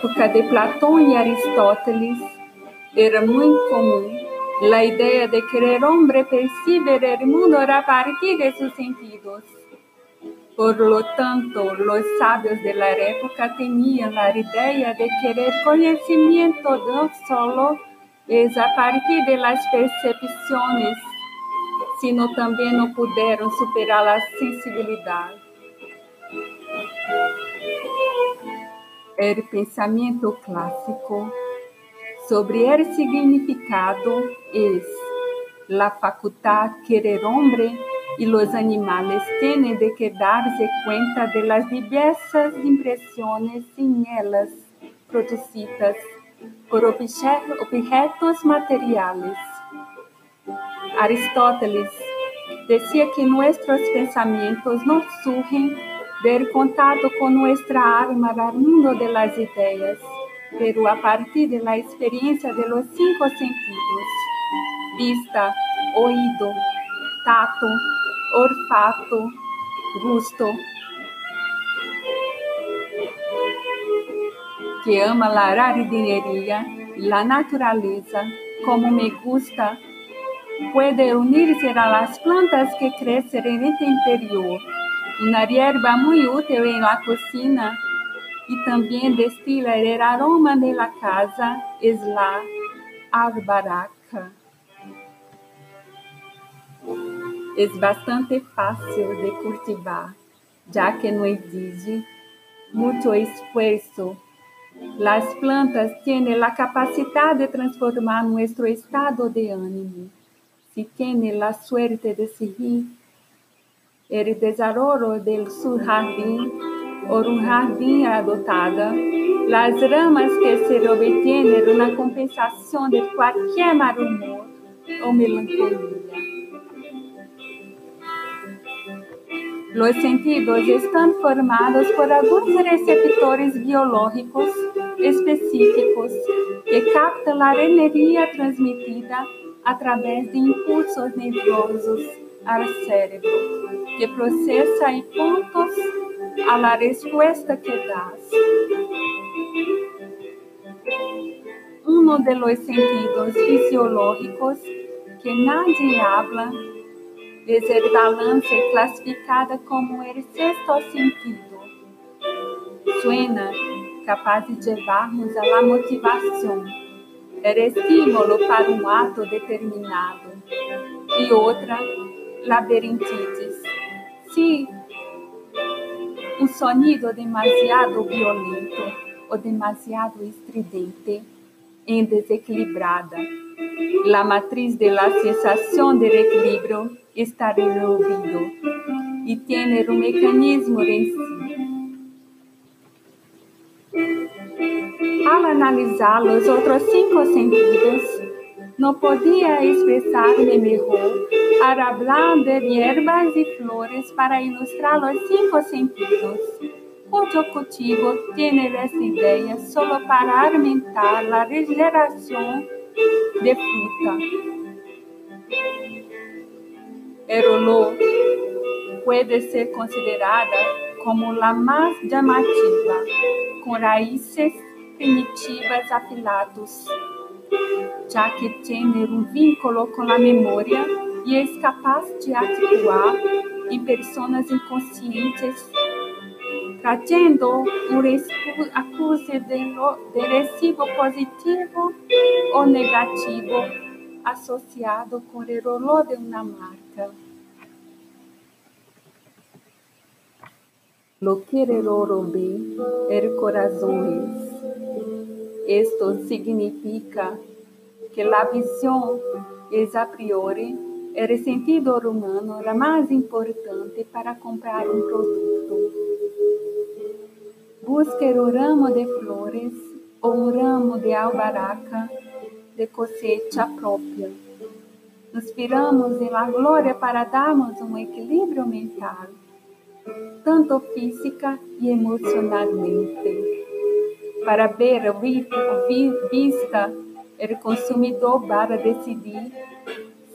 época de Platão e Aristóteles, era muito comum a ideia de que o homem percibe o mundo a partir de seus sentidos. Por lo tanto, os sábios de la época tinham a ideia de que o conhecimento não solo es a partir de las percepções, sino também não puderam superar a sensibilidade. O pensamento clássico sobre o significado é a faculdade que o homem e os animais têm de que darse cuenta de las diversas impressões em elas produzidas por objetos materiais. Aristóteles decía que nuestros pensamientos no surgen del contacto con nuestra alma al mundo de las ideas, pero a partir de la experiencia de los cinco sentidos, vista, oído, tato, olfato, gusto, que ama la jardinería y la naturaleza como me gusta, puede unirse a las plantas que crecen en el interior. Una hierba muy útil en la cocina y también destila el aroma de la casa es la albaraca. Es bastante fácil de cultivar, ya que no exige mucho esfuerzo Las plantas tienen la capacidad de transformar nuestro estado de ánimo. Si tiene la suerte de seguir el desarrollo de su jardín o un jardín adoptada, las ramas que se obtienen una compensación de cualquier mal humor o melancolía. Los sentidos están formados por algunos receptores biológicos específicos que captam la energía transmitida a través de impulsos nerviosos al cerebro, que processa y puntos a la respuesta que das. Uno de los sentidos fisiológicos que nadie habla es el balance clasificada como el sexto sentido. Suena capaz de levar-nos à la motivação, era estímulo para um ato determinado. E outra, labirintite. Se um sonido demasiado violento ou demasiado estridente, em desequilibrada, a matriz de la sensação de equilíbrio está ouvido e tem um mecanismo em si. Al analisar os outros cinco sentidos, não podia expressar-me melhor para hablar de hierbas e flores para ilustrar os cinco sentidos, cujo cultivo tiene esta ideia solo para aumentar a regeneração de fruta. El olor puede ser considerada como a mais chamativa, com raízes primitivas afilados, já que tem um vínculo com a memória e é capaz de atuar em pessoas inconscientes, trazendo um acuse de, recibo positivo ou negativo associado com o olor de uma marca. Lo que el oro ve, el. Esto significa que la visión es a priori el sentido humano la más importante para comprar un producto. Busque un ramo de flores ou um ramo de albaraca de cosecha própria. Inspiramos em la glória para darmos um equilíbrio mental tanto física e emocionalmente. Para ver a vista, o consumidor para decidir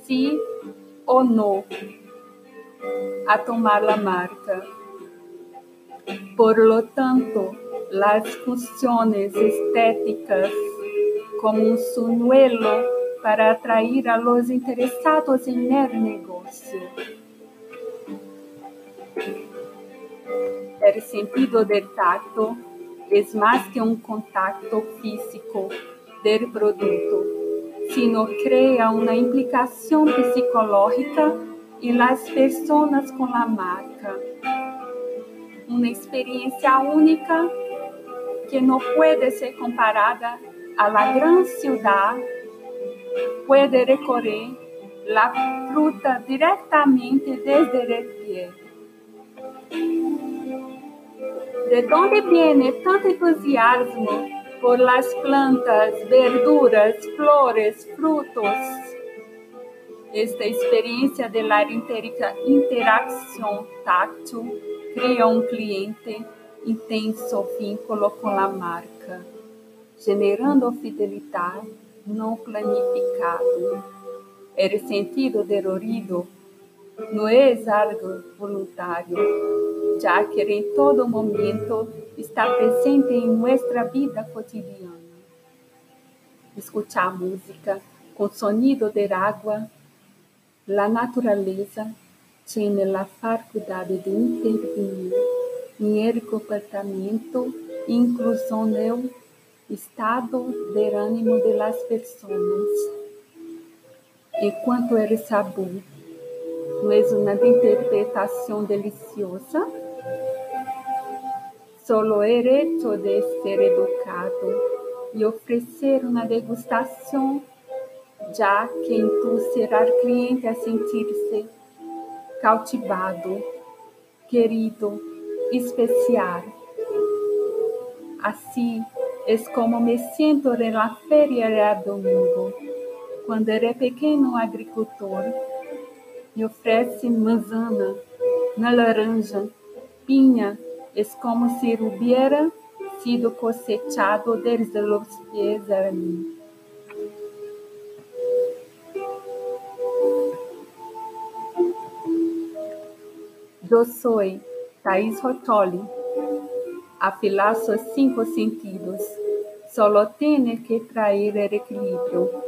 se ou não a tomar a marca. Por lo tanto, las funciones estéticas como un sunuelo para atraer a los interessados en el negocio. El sentido del tacto es más que un contacto físico del producto, sino crea una implicación psicológica en las personas con la marca. Una experiencia única que no puede ser comparada a la gran ciudad, puede recorrer la fruta directamente desde el pie. ¿De dónde viene tanto entusiasmo por las plantas, verduras, flores, frutos? Esta experiencia de la interacción táctil cria um cliente intenso vínculo com a marca, generando fidelidade não planificado. O sentido del oído não é algo voluntário, já que em todo momento está presente em nossa vida cotidiana. Escuchar música com sonido de água, a natureza tiene la facultad de intervenir en el comportamiento, incluso en el estado de ánimo de las personas. En cuanto al sabor, no es una interpretación deliciosa, solo hecho de ser educado y ofrecer una degustación ya que inducirá al cliente a sentirse cautivado, querido, especial. Assim é como me sinto na feira de domingo, quando era pequeno agricultor me oferece manzana, na laranja, pinha, é como se hubiera sido cosechado desde os pies a mim. Eu sou Thais Rotoli. Afilar seus cinco sentidos. Solo tiene que traer el equilibrio.